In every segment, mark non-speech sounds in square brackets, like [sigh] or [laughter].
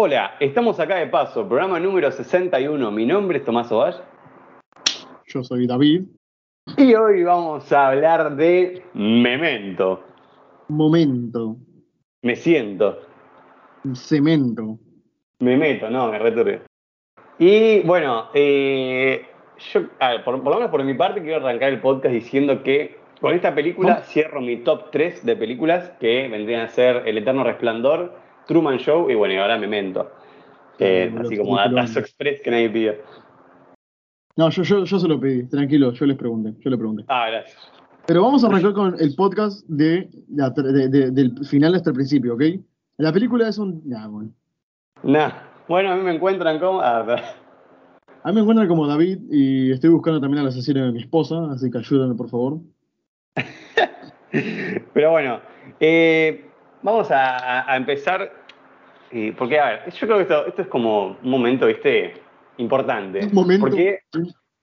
Hola, estamos acá de paso, programa número 61. Mi nombre es Tomás Ovalle. Yo soy David. Y hoy vamos a hablar de Memento. Momento. Me siento. Cemento. Me meto, no, me returbio. Y bueno, eh, yo, a ver, por, por lo menos por mi parte, quiero arrancar el podcast diciendo que con esta película cierro mi top 3 de películas que vendrían a ser El Eterno Resplandor, Truman Show y bueno, y ahora Memento. Eh, Mm, así como datazo express que nadie pidió. No, yo, yo, yo se lo pedí, tranquilo, yo les pregunté, yo le pregunté. Ah, gracias. Pero vamos a arrancar con el podcast de, del final hasta el principio, ¿ok? La película es un... nah, bueno. Nah. Bueno, a mí me encuentran como. ah, A mí me encuentran como David y estoy buscando también al asesino de mi esposa, así que ayúdame por favor. [laughs] Pero bueno, eh, vamos a empezar. Eh, porque, a ver, yo creo que esto, esto es como un momento, ¿viste? Importante. Un momento. Porque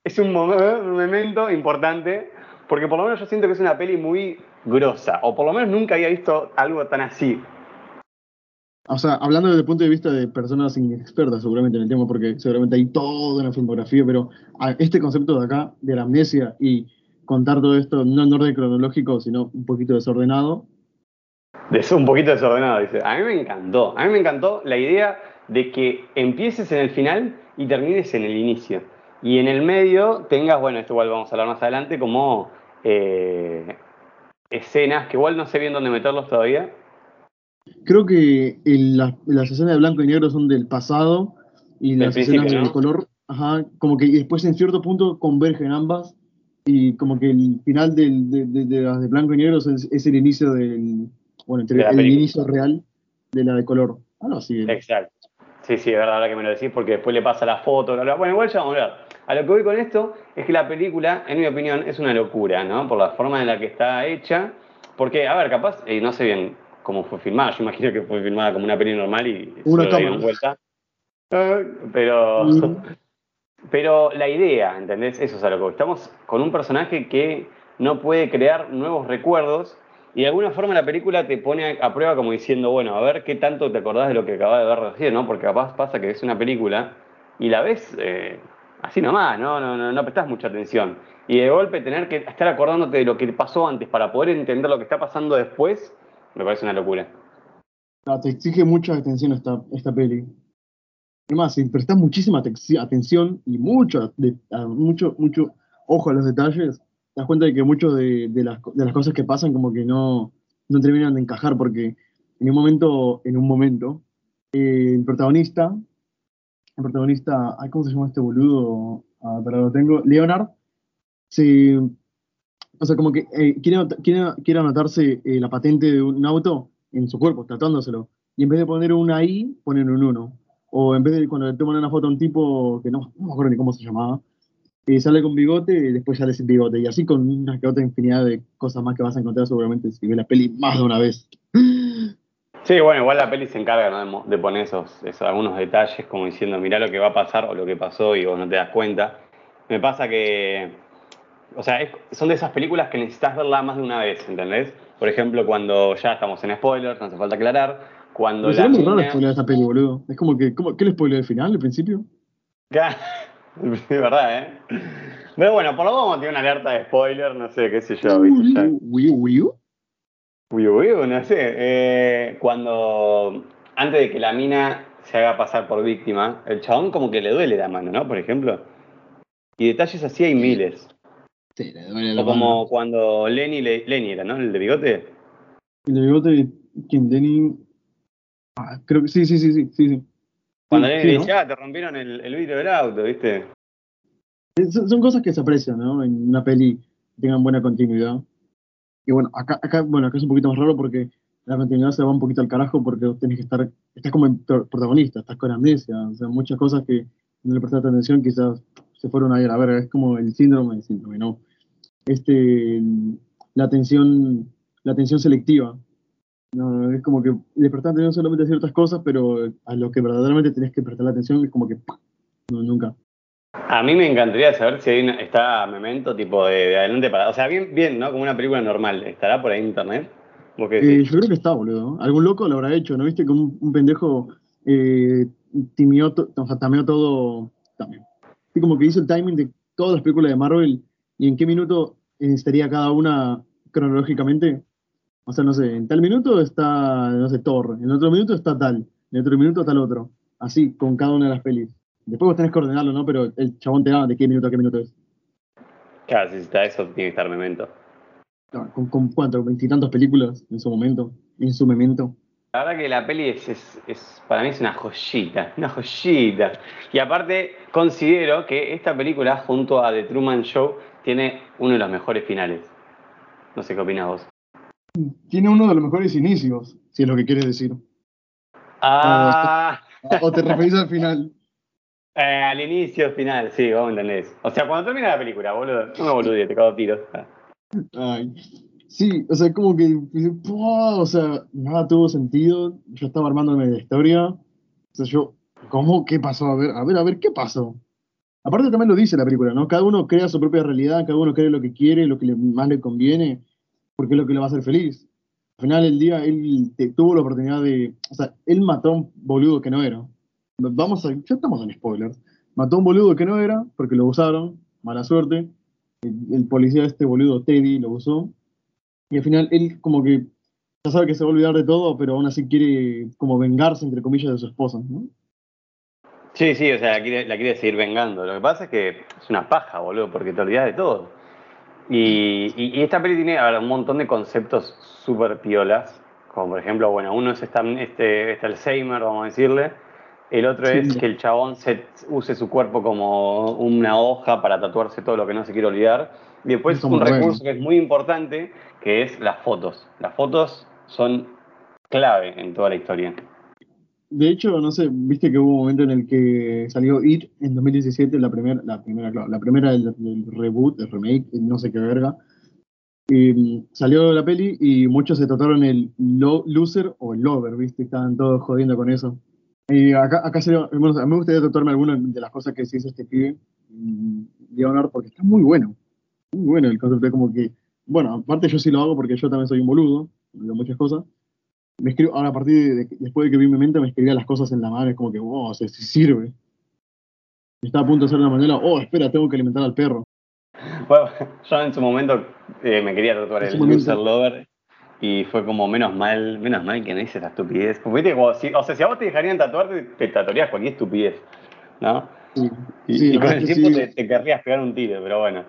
es un, momen- un momento importante. Porque por lo menos yo siento que es una peli muy grosa. O por lo menos nunca había visto algo tan así. O sea, hablando desde el punto de vista de personas inexpertas seguramente en el tema, porque seguramente hay toda una filmografía, pero este concepto de acá, de la amnesia y contar todo esto no en orden cronológico, sino un poquito desordenado, Es un poquito desordenado, dice. A mí me encantó. A mí me encantó la idea de que empieces en el final y termines en el inicio. Y en el medio tengas, bueno, esto igual vamos a hablar más adelante, como eh, escenas que igual no sé bien dónde meterlos todavía. Creo que el- las, las escenas de blanco y negro son del pasado y las escenas de color, ajá, como que después en cierto punto convergen ambas y como que el final del- de, de- de las de blanco y negro es, es el inicio del, bueno, entre- el película. inicio real de la de color. Ah, no, sí. Exacto. Sí, sí, es verdad ahora que me lo decís, porque después le pasa la foto, bla, bla. Bueno, igual ya vamos a hablar. A lo que voy con esto es que la película, en mi opinión, es una locura, ¿no? Por la forma en la que está hecha. Porque, a ver, capaz, eh, no sé bien cómo fue filmada. Yo imagino que fue filmada como una peli normal y Una cámara. dieron vuelta. Eh, Pero, Mm. pero la idea, ¿entendés? Eso es a lo que voy. Estamos con un personaje que no puede crear nuevos recuerdos y de alguna forma la película te pone a prueba como diciendo, bueno, a ver qué tanto te acordás de lo que acabas de ver recién, ¿no? Porque capaz pasa que ves una película y la ves eh, así nomás, ¿no? No, no, no prestás mucha atención. Y de golpe tener que estar acordándote de lo que pasó antes para poder entender lo que está pasando después, me parece una locura. Te exige mucha atención esta, esta peli. Además, si prestas muchísima atenci- atención y mucho, mucho, mucho ojo a los detalles, te das cuenta de que muchas de, de las, de las cosas que pasan como que no, no terminan de encajar porque en un momento, en un momento, eh, el protagonista, el protagonista, ay, ¿cómo se llama este boludo? Ah, pero lo tengo, Leonard, se, o sea, como que eh, quiere, quiere, quiere anotarse eh, la patente de un auto en su cuerpo, tratándoselo. Y en vez de poner una I, ponen un 1. O en vez de cuando le toman una foto a un tipo que no, no me acuerdo ni cómo se llamaba, eh, sale con bigote y después sale sin bigote. Y así con una que otra infinidad de cosas más que vas a encontrar seguramente si ves la peli más de una vez. Sí, bueno, igual la peli se encarga ¿no? de, poner esos, esos- algunos detalles como diciendo, mirá lo que va a pasar o lo que pasó y vos no te das cuenta. Me pasa que, o sea, es- son de esas películas que necesitas verla más de una vez, ¿entendés? Por ejemplo, cuando ya estamos en spoilers, no hace falta aclarar, cuando Me la muy raro mina- spoiler esta peli, boludo. Es como que, ¿cómo, ¿qué le spoiler el final, el principio? [laughs] Es verdad, ¿eh? Pero bueno, por lo menos tiene una alerta de spoiler, no sé, qué sé yo, Wii U, Wii U. No sé. eh, cuando, antes de que la mina se haga pasar por víctima, el chabón como que le duele la mano, ¿no? Por ejemplo. Y detalles así hay miles. Sí, le duele la O como mano. cuando Lenny, le- Lenny era, ¿no? El de bigote. El de bigote, ¿quién? Denny. Ah, creo que sí, sí, sí, sí, sí. sí. Cuando Sí, ¿no? ah, te rompieron el, el vidrio del auto, ¿viste? Eh, Son, cosas que se aprecian, ¿no? En una peli que tengan buena continuidad. Y bueno, acá, acá, bueno, acá es un poquito más raro porque la continuidad se va un poquito al carajo porque vos tenés que estar, estás como protagonista, estás con amnesia, o sea, muchas cosas que no le prestaste atención quizás se fueron a ir a ver, es como el síndrome, el síndrome, ¿no? Este, la atención, la atención selectiva. No, es como que le prestás atención solamente a ciertas cosas, pero a lo que verdaderamente tenés que prestar atención es como que no, nunca. A mí me encantaría saber si hay una- está Memento tipo de, de adelante para... O sea, bien, bien, ¿no? Como una película normal. ¿Estará por ahí en internet? ¿Vos qué Eh, yo creo que está, boludo. Algún loco lo habrá hecho, ¿no viste? Que un, un pendejo eh, timió o sea, tameó todo también. Así como que hizo el timing de todas las películas de Marvel y en qué minuto estaría cada una cronológicamente. O sea, no sé, en tal minuto está, no sé, Thor, en otro minuto está tal, en otro minuto tal otro. Así, con cada una de las pelis. Después vos tenés que ordenarlo, ¿no? Pero el chabón te da de qué minuto a qué minuto es. Claro, si está eso, tiene que estar memento. Claro, ¿Con, con cuánto? ¿Veintitantas películas en su momento? En su memento. La verdad que la peli es, es- es- para mí es una joyita, una joyita. Y aparte, considero que esta película, junto a The Truman Show, tiene uno de los mejores finales. No sé qué opinas vos. Tiene uno de los mejores inicios, si es lo que quieres decir. Ah, O te referís al final. [laughs] eh, al inicio, final, sí, vos me entendés. O sea, cuando termina la película, boludo, no me boludees, te cago a tiros. Ay. Sí, o sea, como que, ¡pua! o sea, nada tuvo sentido. Yo estaba armándome la historia. O sea, yo, ¿cómo? ¿Qué pasó? A ver, a ver, a ver, ¿qué pasó? Aparte también lo dice la película, ¿no? Cada uno crea su propia realidad, cada uno cree lo que quiere, lo que más le conviene, porque es lo que le va a hacer feliz. Al final del día, él te- tuvo la oportunidad de, o sea, él mató a un boludo que no era. Vamos a, ya estamos en spoilers. Mató a un boludo que no era, porque lo usaron, mala suerte. El, el policía este boludo, Teddy, lo usó. Y al final él como que ya sabe que se va a olvidar de todo, pero aún así quiere como vengarse, entre comillas, de su esposa, ¿no? Sí, sí, o sea, la quiere, la quiere seguir vengando. Lo que pasa es que es una paja, boludo, porque te olvidas de todo. Y, y- y esta peli tiene ver, un montón de conceptos súper piolas, como por ejemplo, bueno, uno es esta, este, este Alzheimer, vamos a decirle. El otro Sí. es que el chabón se, use su cuerpo como una hoja para tatuarse todo lo que no se quiere olvidar. Y después un bueno. recurso que es muy importante, que es las fotos. Las fotos son clave en toda la historia. De hecho, no sé, viste que hubo un momento en el que salió It en 2017, la primera, la primera, claro, la primera del, del reboot, el remake, no sé qué verga. Mm, salió la peli y muchos se trataron el lo- loser o el lover, viste, estaban todos jodiendo con eso. Y acá, acá sería, bueno, a mí me gustaría tatuarme alguna de las cosas que se hizo este pibe, mm, Leonard, porque está muy bueno. Muy bueno el concepto, es como que, bueno, aparte yo sí lo hago porque yo también soy un boludo, digo muchas cosas. Me escribo, ahora a partir de, de- después de que vi mi mente, me escribía las cosas en la mano, es como que, wow, se, se sirve. Estaba a punto de hacer una mañana, oh, espera, tengo que alimentar al perro. Bueno, [laughs] yo en su momento eh, me quería tatuar el momento. loser lover y fue como menos mal, menos mal que no hice esa estupidez. Como, viste, como si- o sea, si a vos te dejarían tatuarte, te tatuarías cualquier estupidez, ¿no? Sí, Y, sí, y con el tiempo sí. te, te querrías pegar un tiro, pero bueno.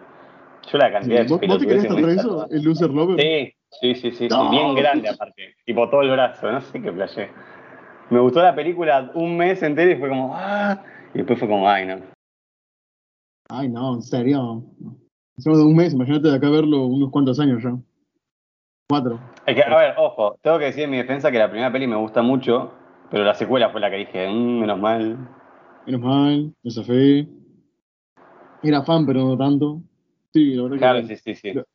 Yo la Sí. cantidad de ¿Vos, vos te querés pelotudeces que tatuar eso? ¿El loser lover? Sí, sí, sí, sí, No. sí, bien grande aparte. Tipo todo el brazo, no sé qué playé. Me gustó la película un mes entero y fue como, ah, y después fue como, ay, no. Ay, no, en serio. Estamos de un mes, imagínate de acá verlo unos cuantos años ya. Cuatro. Es que, a ver, ojo, tengo que decir en mi defensa que la primera peli me gusta mucho, pero la secuela fue la que dije, "Mm, menos mal. Menos mal, esa fe. Era fan, pero no tanto. Sí, la verdad Claro, que sí, sí, sí. Pero-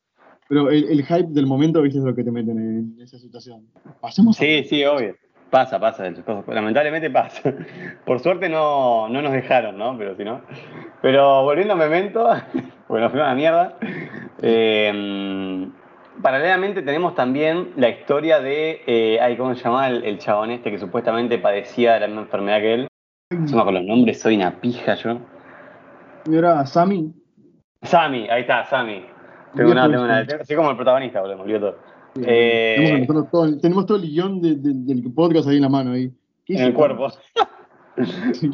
Pero el, el hype del momento, viste, es lo que te meten en esa situación. Pasemos a- Sí, sí, obvio. Pasa, pasa, lamentablemente pasa. [laughs] Por suerte no, no nos dejaron, ¿no? Pero si no. Pero volviendo a Memento, [laughs] bueno, fue una mierda. eh, paralelamente tenemos también la historia de, eh, ay, ¿cómo se llama? El, el chabón este que supuestamente padecía de la misma enfermedad que él. Encima con los nombres soy una pija yo. Era Sammy. Sammy, ahí está, Sammy. Tengo una, tengo una, soy como el protagonista, boludo, me olvidé todo. Tenemos, Eh, todo, tenemos todo el guion de- de- del podcast ahí en la mano. Ahí. ¿Qué en el cuerpo. [laughs] Sí.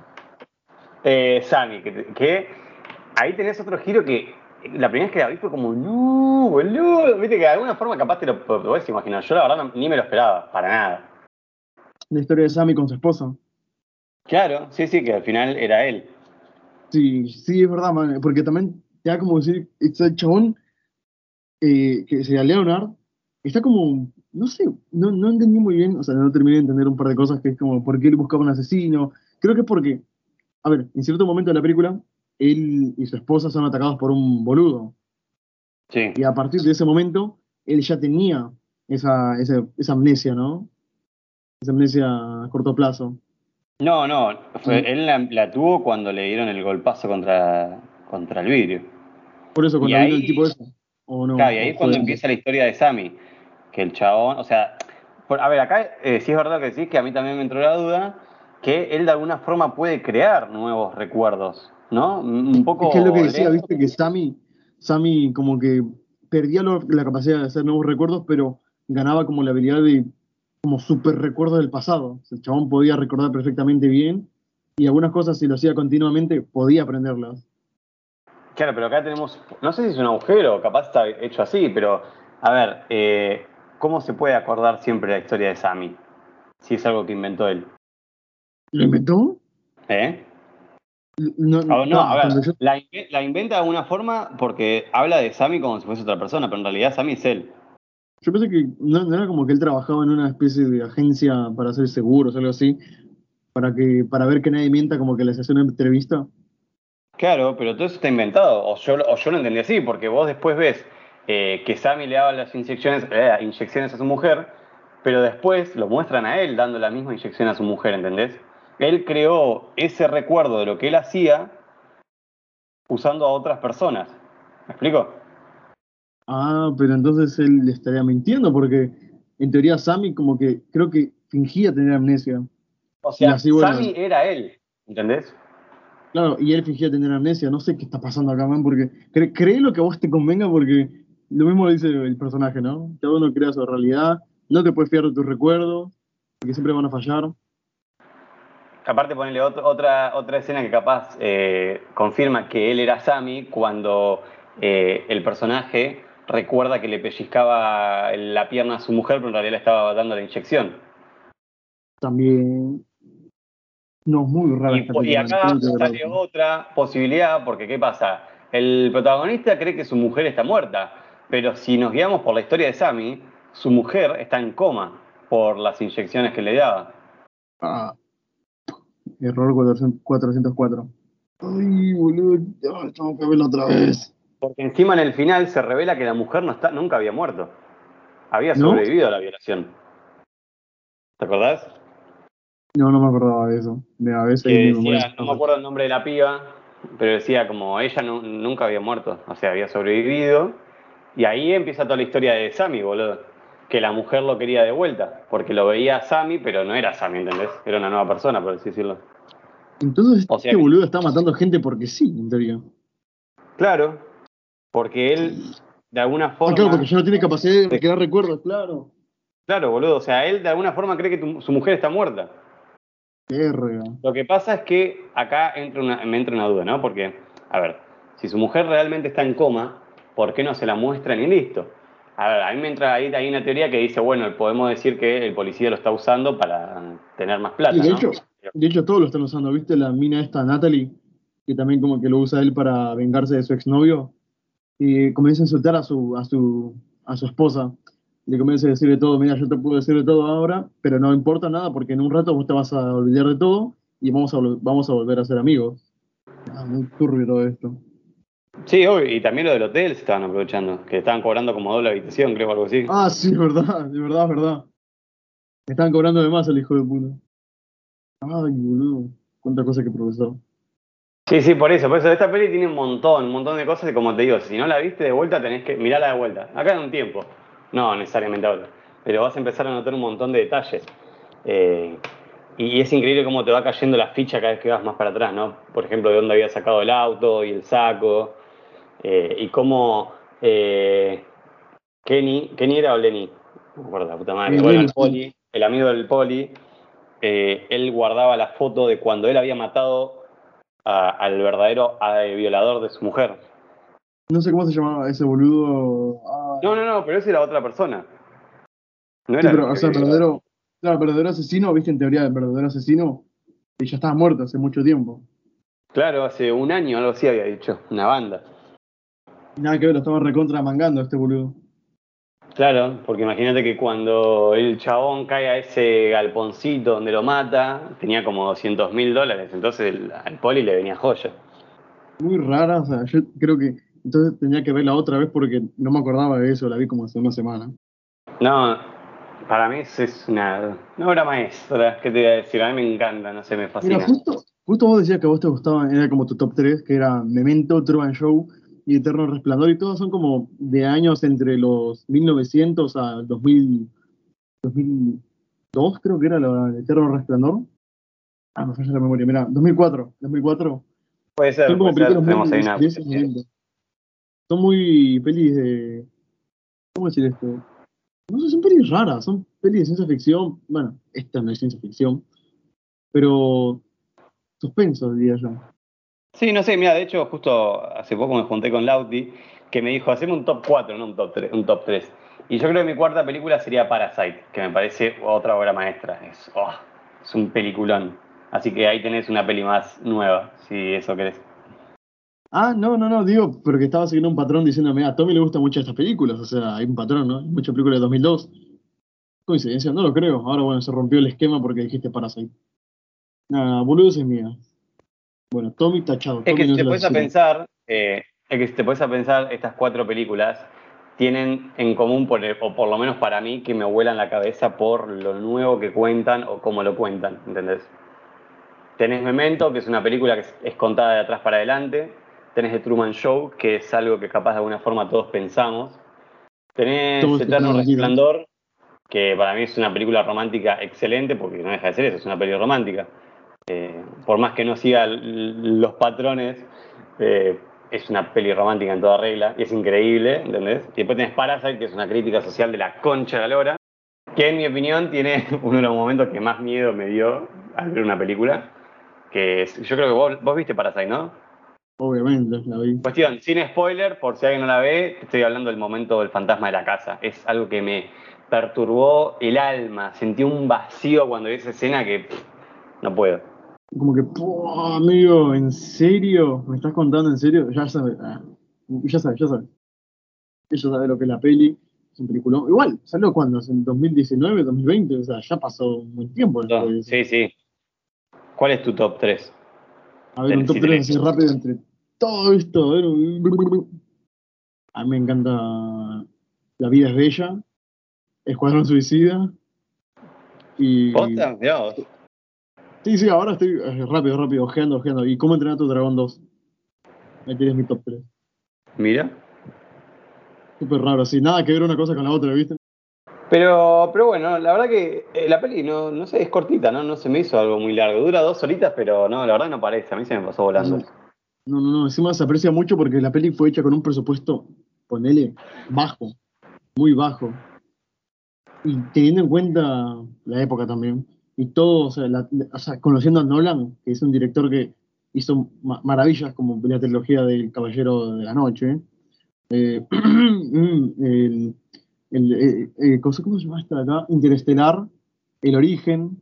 Eh, Sammy, que, ahí tenés otro giro que la primera vez que la vi fue como, no, boludo. Viste que de alguna forma capaz te lo, podés imaginar. Yo la verdad no- ni me lo esperaba, para nada. La historia de Sammy con su esposa. Claro, sí, sí, que al final era él. Sí, sí, es verdad, man, porque también te da como decir, este chabón, eh, que sería Leonard, está como, no sé, no, no entendí muy bien, o sea, no terminé de entender un par de cosas, que es como, ¿por qué él buscaba un asesino? Creo que es porque, a ver, en cierto momento de la película, él y su esposa son atacados por un boludo, Sí. y a partir de ese momento, él ya tenía esa, esa, esa amnesia, ¿no? Esa amnesia a corto plazo. No, no, fue- Sí. él la, la tuvo cuando le dieron el golpazo contra, contra el vidrio. Por eso, Y cuando vino ahí- el tipo ese. ¿O no? Claro, y ahí es ¿O cuando empieza la historia de Sammy. Que el chabón, o sea, por- a ver, acá eh, sí es verdad que sí, que a mí también me entró la duda, que él de alguna forma puede crear nuevos recuerdos, ¿no? Un poco. Es que es lo que decía, viste, que Sammy, Sammy como que perdía la capacidad de hacer nuevos recuerdos, pero ganaba como la habilidad de como super recuerdos del pasado. el chabón podía recordar perfectamente bien y algunas cosas si lo hacía continuamente podía aprenderlas. Claro, pero acá tenemos, no sé si es un agujero, capaz está hecho así, pero a ver, eh, ¿cómo se puede acordar siempre la historia de Sammy? Si es algo que inventó él. ¿Lo inventó? ¿Eh? No, no, a ver, la, inventa de alguna forma porque habla de Sammy como si fuese otra persona, pero en realidad Sammy es él. Yo pensé que no, era como que él trabajaba en una especie de agencia para hacer seguros o algo así, para que para ver que nadie mienta, como que les hacía una entrevista. Claro, pero todo eso está inventado, o yo, o yo lo entendí así, porque vos después ves eh, que Sammy le daba las inyecciones, eh, inyecciones a su mujer, pero después lo muestran a él dando la misma inyección a su mujer, ¿entendés? él creó ese recuerdo de lo que él hacía usando a otras personas. ¿Me explico? Ah, pero entonces él le estaría mintiendo porque en teoría Sammy como que creo que fingía tener amnesia. O sea, Sammy era él, ¿entendés? Claro, y él fingía tener amnesia. No sé qué está pasando acá, man, porque cree, lo que a vos te convenga porque lo mismo lo dice el personaje, ¿no? Cada uno crea su realidad, no te puedes fiar de tus recuerdos, porque siempre van a fallar. Aparte ponerle otra, otra escena que capaz eh, confirma que él era Sammy cuando eh, el personaje recuerda que le pellizcaba la pierna a su mujer, pero en realidad le estaba dando la inyección. También. No, muy raro. Y, y acá sale otra posibilidad, porque ¿qué pasa? El protagonista cree que su mujer está muerta, pero si nos guiamos por la historia de Sammy, su mujer está en coma por las inyecciones que le daba. Ah, Error 404. Ay, boludo, tengo que verlo otra vez. Porque encima en el final se revela que la mujer no está, nunca había muerto. Había sobrevivido a la violación. ¿Te acordás? No, no me acordaba de eso. De a veces no me acuerdo el nombre de la piba, pero decía como ella nunca había muerto. O sea, había sobrevivido. Y ahí empieza toda la historia de Sammy, boludo que la mujer lo quería de vuelta, porque lo veía a Sammy, pero no era Sammy, ¿entendés? Era una nueva persona, por así decirlo. Entonces, este boludo está matando gente porque sí, en teoría. Claro, porque él, de alguna ah, forma. claro, porque ya no tiene capacidad de crear recuerdos, claro. Claro, boludo, o sea, él de alguna forma cree que su mujer está muerta. Lo que pasa es que acá entra una, me entra una duda, ¿no? Porque, a ver, si su mujer realmente está en coma, ¿por qué no se la muestran y listo? A ver, a mí me entra ahí, hay una teoría que dice, bueno, podemos decir que el policía lo está usando para tener más plata. de, hecho, de hecho, todos lo están usando. ¿Viste la mina esta, Natalie? Que también como que lo usa él para vengarse de su exnovio. Y comienza a insultar a su, a su, a su esposa. Le comienza a decirle todo, mira, yo te puedo decir de todo ahora, pero no importa nada porque en un rato vos te vas a olvidar de todo y vamos a, vamos a volver a ser amigos. Ah, muy turbio todo esto. Sí, y también lo del hotel se estaban aprovechando, que estaban cobrando como doble habitación, creo, algo así. Ah, sí, [laughs] verdad, de verdad, es verdad. Estaban cobrando de más el hijo de puta. Ay, boludo, cuánta cosa que profesor. Sí, sí, por eso, por eso esta peli tiene un montón, un montón de cosas y como te digo, si no la viste de vuelta tenés que mirarla de vuelta. Acá en un tiempo, no necesariamente ahora, pero vas a empezar a notar un montón de detalles. Eh, y es increíble cómo te va cayendo la ficha cada vez que vas más para atrás, ¿no? Por ejemplo, de dónde había sacado el auto y el saco, eh, y cómo eh, Kenny, Kenny era o Lenny, no me acuerdo, la puta madre, el, poli, el amigo del poli, eh, él guardaba la foto de cuando él había matado al verdadero violador de su mujer. No sé cómo se llamaba ese boludo. No, no, no, pero ese era otra persona. No era pero, o sea, el verdadero, claro, verdadero asesino, viste, en teoría, el verdadero asesino, y ya estaba muerto hace mucho tiempo. Claro, hace un año algo así había dicho, una banda. Nada que ver, lo estaba recontra mangando este boludo. Claro, porque imagínate que cuando el chabón cae a ese galponcito donde lo mata, tenía como 200 mil dólares, entonces al poli le venía joya. Muy rara, o sea, yo creo que entonces tenía que verla otra vez porque no me acordaba de eso, la vi como hace una semana. No, para mí es una, obra maestra, ¿qué te iba a decir? A mí me encanta, no sé, me fascina. Mira, justo, justo vos decías que a vos te gustaba, era como tu top 3, que era Memento, Truman Show y Eterno Resplandor, y todos son como de años entre los 1900 a 2000, 2002, creo que era el Eterno Resplandor. Ah, me falla la memoria. Mira, 2004. 2004. Puede ser, puede ser. Tenemos ahí una. Son muy pelis de. ¿Cómo decir esto? No sé, son pelis raras, son pelis de ciencia ficción. Bueno, esta no es ciencia ficción, pero suspenso, diría yo. Sí, no sé, mira, de hecho, justo hace poco me junté con Lauti, que me dijo, haceme un top 4, no un top 3, un top 3. Y yo creo que mi cuarta película sería Parasite, que me parece otra obra maestra. Es, oh, es un peliculón. Así que ahí tenés una peli más nueva, si eso querés. Ah, no, no, no, digo, porque estaba siguiendo un patrón diciéndome, a Tommy le gustan mucho estas películas, o sea, hay un patrón, ¿no? Hay muchas películas de 2002. Coincidencia, no lo creo. Ahora, bueno, se rompió el esquema porque dijiste Parasite. Nada, boludo, es mía. Bueno, Tommy tachado. Es Tommy que no si te puedes a pensar, eh, es que si te puedes a pensar, estas cuatro películas tienen en común, por el- o por lo menos para mí, que me vuelan la cabeza por lo nuevo que cuentan o cómo lo cuentan, ¿entendés? Tenés Memento, que es una película que es- es contada de atrás para adelante. Tenés The Truman Show, que es algo que capaz de alguna forma todos pensamos. Tenés Todos Eterno Resplandor, que para mí es una película romántica excelente, porque no deja de ser eso, es una película romántica. Eh, por más que no siga los patrones, eh, es una peli romántica en toda regla, y es increíble, ¿entendés? Y después tenés Parasite, que es una crítica social de la concha de la lora, que en mi opinión tiene [laughs] uno de los momentos que más miedo me dio al ver una película, que es- yo creo que vos, vos viste Parasite, ¿no? Obviamente, la vi. Cuestión, sin spoiler, por si alguien no la ve, te estoy hablando del momento del fantasma de la casa. Es algo que me perturbó el alma. Sentí un vacío cuando vi esa escena que pff, no puedo. Como que, "Puah, amigo, ¿en serio? ¿Me estás contando en serio? Ya sabes, ah, ya sabes, ya sabes. Ella sabe lo que es la peli, es un peliculón. Igual, ¿salió cuándo? ¿En 2019, 2020? O sea, ya pasó un buen tiempo. eso. Sí, sí. ¿Cuál es tu top 3? A ver, un top Sí, 3 sí. así rápido entre todo esto. A, mí me encanta La vida es bella, Escuadrón Suicida. Y. ¿Posta? Vos. Sí, sí, ahora estoy eh, rápido, rápido, ojeando, ojeando. ¿Y cómo entrenar a tu dragón 2? Ahí tienes mi top 3. Mira. Súper raro, sí. Nada que ver una cosa con la otra, ¿viste? Pero, pero bueno, la verdad que eh, la peli no, no sé, es cortita, ¿no? No se me hizo algo muy largo. Dura dos horitas, pero no, la verdad no parece. A mí se me pasó volando. No, no, no. Encima se aprecia mucho porque la peli fue hecha con un presupuesto, ponele, bajo. Muy bajo. Y teniendo en cuenta la época también. Y todo, o sea, conociendo a Nolan, que es un director que hizo ma- maravillas como la trilogía del Caballero de la Noche. eh, [clears throat] el, el, eh, eh, ¿cómo se llama esta acá? Interestelar, El Origen.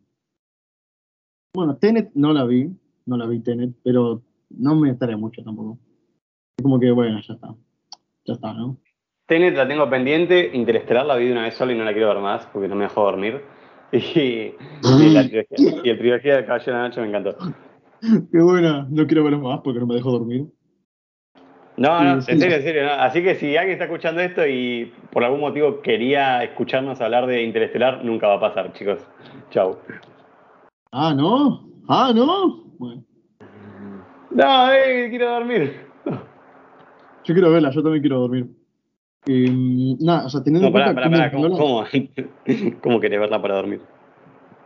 Bueno, Tenet no la vi, no la vi Tenet, pero no me estaré mucho tampoco. Es como que, bueno, ya está. Ya está, ¿no? Tenet la tengo pendiente, Interestelar la vi de una vez sola y no la quiero ver más porque no me dejó dormir. [laughs] Y, y la trilogía, y el trilogía del Caballero de la Noche me encantó. Qué buena, no quiero ver más porque no me dejo dormir. No, no, en serio, en serio. no. Así que si alguien está escuchando esto y por algún motivo quería escucharnos hablar de Interestelar, nunca va a pasar, chicos. Chau. Ah, ¿no? Ah, ¿no? Bueno, No, eh, quiero dormir. yo quiero verla, yo también quiero dormir. Eh, nada, o sea, teniendo No, en pará, cuenta pará, pará. cómo ¿Cómo, Nolan- cómo, cómo querés verla para dormir?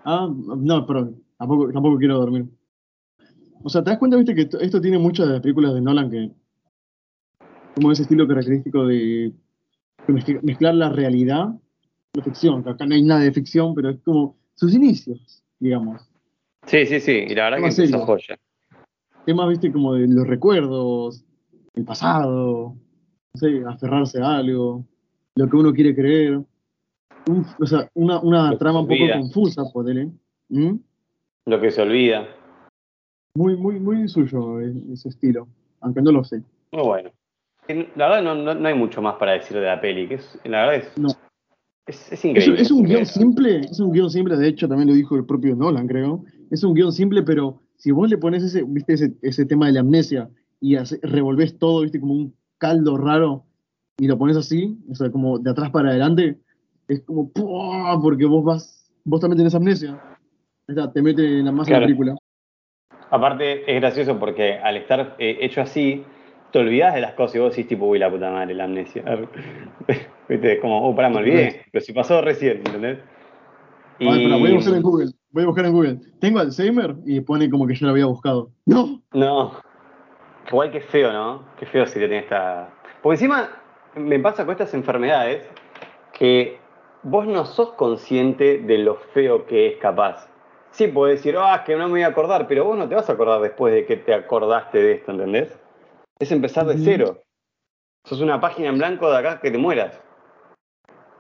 Ah, no, perdón, tampoco, tampoco quiero dormir. O sea, ¿te das cuenta, viste, que esto, esto tiene muchas de las películas de Nolan que. como ese estilo característico de, de mezcl- mezclar la realidad y la ficción, que acá no hay nada de ficción, pero es como sus inicios, digamos. Sí, sí, sí. Y la verdad que empezó serio. joya. Temas, viste, como de los recuerdos, el pasado, no sé, aferrarse a algo, lo que uno quiere creer. Un- o sea, una, una trama un poco confusa, ponele. ¿Mm? Lo que se olvida. Muy, muy, muy suyo eh, ese estilo, aunque no lo sé. Muy bueno. La verdad no, no, no hay mucho más para decir de la peli, que es, la verdad es, No. es, es Es, increíble. es un guion simple, es un guion simple, de hecho también lo dijo el propio Nolan, creo. Es un guion simple, pero si vos le pones ese, viste, ese, ese tema de la amnesia y hace- revolvés todo, viste, como un caldo raro y lo pones así, o sea, como de atrás para adelante, es como ¡pua! porque vos vas, vos también tenés amnesia. Está, te mete en la masa de Claro. la película. Aparte, es gracioso porque al estar eh, hecho así, te olvidás de las cosas y vos decís, tipo, uy, la puta madre, la amnesia. [laughs] Viste, como, oh, pará, me olvidé. Pero si pasó recién, ¿entendés? Ver, espera, voy a buscar en Google. Voy a buscar en Google. Tengo Alzheimer y pone como que yo lo había buscado. No. No. Igual que feo, ¿no? Qué feo si tiene esta. Porque encima me pasa con estas enfermedades que vos no sos consciente de lo feo que es capaz. Sí, puedes decir, ah, es que no me voy a acordar, pero vos no te vas a acordar después de que te acordaste de esto, ¿entendés? Es empezar de cero. Sos una página en blanco de acá que te mueras.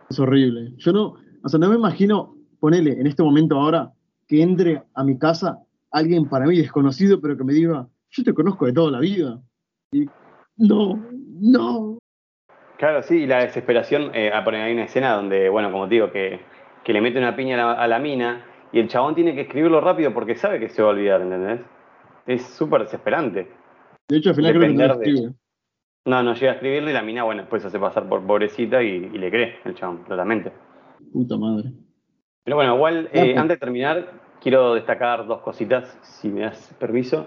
Es horrible. Yo no, o sea, no me imagino, ponele en este momento ahora, que entre a mi casa alguien para mí desconocido, pero que me diga, yo te conozco de toda la vida. Y no, no. Claro, sí, y la desesperación, eh, ah, ahí una escena donde, bueno, como te digo, que, que le mete una piña a la, a la mina y el chabón tiene que escribirlo rápido porque sabe que se va a olvidar, ¿entendés? Es súper desesperante. De hecho, al final creo que no de-. No, no llega a escribirle y la mina, bueno, después se hace pasar por pobrecita y, y le cree el chabón, totalmente. Puta madre. Pero bueno, igual, eh, antes de terminar, quiero destacar dos cositas, si me das permiso.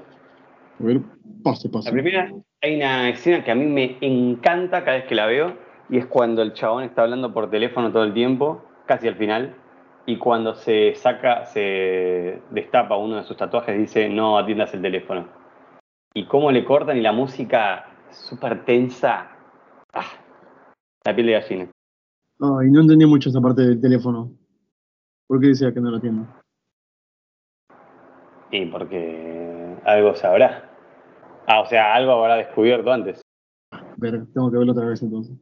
A ver, pase, pase. La primera, hay una escena que a mí me encanta cada vez que la veo, y es cuando el chabón está hablando por teléfono todo el tiempo, casi al final, y cuando se saca, se destapa uno de sus tatuajes, dice, no atiendas el teléfono. Y cómo le cortan y la música súper tensa. Ah, la piel de gallina. Ay, no entendí mucho esa parte del teléfono. ¿Por qué decía que no lo atiendo? Y porque algo sabrá. Ah, o sea, algo habrá descubierto antes. Ver, tengo que verlo otra vez entonces.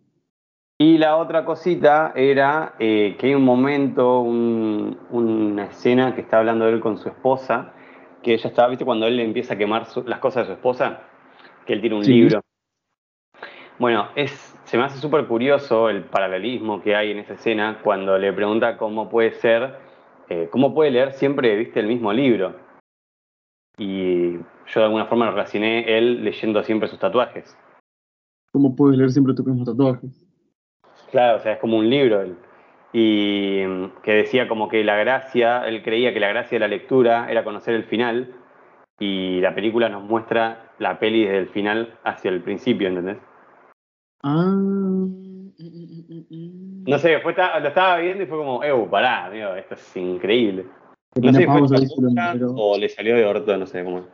Y la otra cosita era eh, que hay un momento, un- una escena que está hablando él con su esposa, que ella estaba, ¿viste? Cuando él le empieza a quemar su- las cosas de su esposa, que él tiene un Sí. libro. Bueno, es, se me hace súper curioso el paralelismo que hay en esa escena cuando le pregunta cómo puede ser, eh, cómo puede leer siempre, ¿viste? El mismo libro. Y yo de alguna forma lo relacioné él leyendo siempre sus tatuajes. ¿Cómo puedes leer siempre tus mismos tatuajes? Claro, o sea, es como un libro. él. Y mm, que decía como que la gracia, él creía que la gracia de la lectura era conocer el final, y la película nos muestra la peli desde el final hacia el principio, ¿entendés? Ah. mm, mm, mm, mm. No sé, después lo estaba viendo y fue como, eh, pará, amigo, esto es increíble. O le salió de orto, no sé cómo.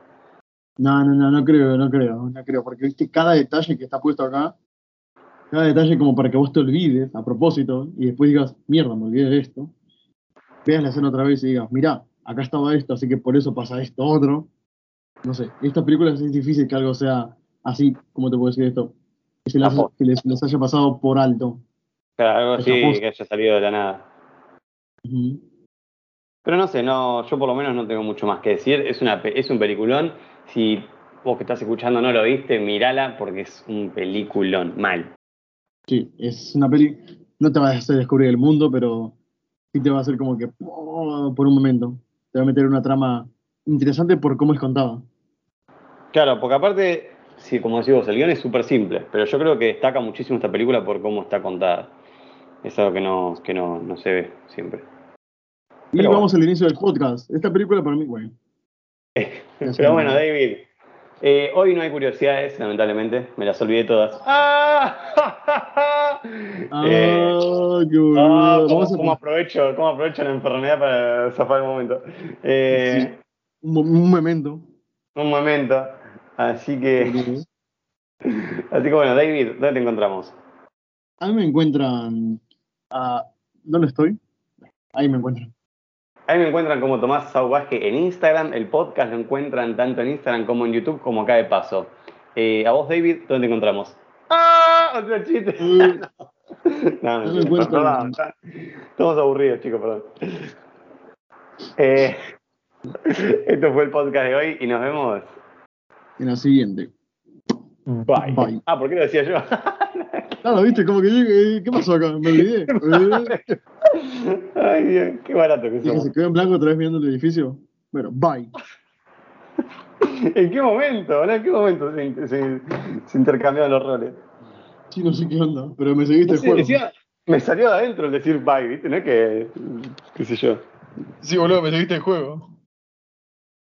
No, no, no, no creo, no creo, no creo, porque viste cada detalle que está puesto acá, cada detalle como para que vos te olvides a propósito y después digas, mierda, me olvidé de esto. Veas la escena otra vez y digas, mirá, acá estaba esto, así que por eso pasa esto otro. No sé, esta película es difícil que algo sea así, ¿cómo te puedo decir esto? Que, se les, Apo- que les, les haya pasado por alto. Claro, algo así que haya salido de la nada. Pero no sé, no, yo por lo menos no tengo mucho más que decir. Es, una, es un peliculón. Si vos que estás escuchando no lo viste, mirala porque es un peliculón. Mal. Sí, es una peli, no te va a hacer descubrir el mundo, pero sí te va a hacer como que, oh, por un momento, te va a meter una trama interesante por cómo es contada. Claro, porque aparte, sí, como decís vos, el guion es súper simple, pero yo creo que destaca muchísimo esta película por cómo está contada. Es algo que no, que no, no se ve siempre. Y Pero vamos al inicio del podcast. Esta película para mí, bueno, [laughs] Pero bueno, David, eh, hoy no hay curiosidades, lamentablemente, me las olvidé todas. [laughs] ¡Ah! Eh, ah, qué boludo. Ah, ¿cómo, Vamos a- cómo aprovecho, cómo aprovecho la enfermedad para zafar el momento? Eh, un, mo- un momento. Un momento. Así que, [laughs] así que bueno, David, ¿dónde te encontramos? A mí me encuentran. ah, ¿Dónde estoy? Ahí me encuentran. Ahí me encuentran como Tomás Sauvaje en Instagram. El podcast lo encuentran tanto en Instagram como en YouTube, como acá de paso. Eh, a vos, David, ¿dónde te encontramos? ¡Ah! Otro chiste. Eh, [laughs] No, No no, perdón, estamos aburridos, chicos, perdón. Eh, [laughs] esto fue el podcast de hoy y nos vemos. En la siguiente. Bye. Bye. Ah, ¿por qué lo decía yo? [laughs] Claro, viste, como que llegué. ¿Qué pasó acá? Me olvidé. [laughs] Ay, Dios, qué barato que somos. se quedó en blanco otra vez mirando el edificio. Bueno, bye. [laughs] ¿En qué momento? ¿En qué momento se, se- se intercambiaron los roles? Sí, no sé qué onda, pero me seguiste el juego. decía- me salió de adentro el decir bye, ¿viste? No es que, qué sé yo. Sí, boludo, me seguiste el juego.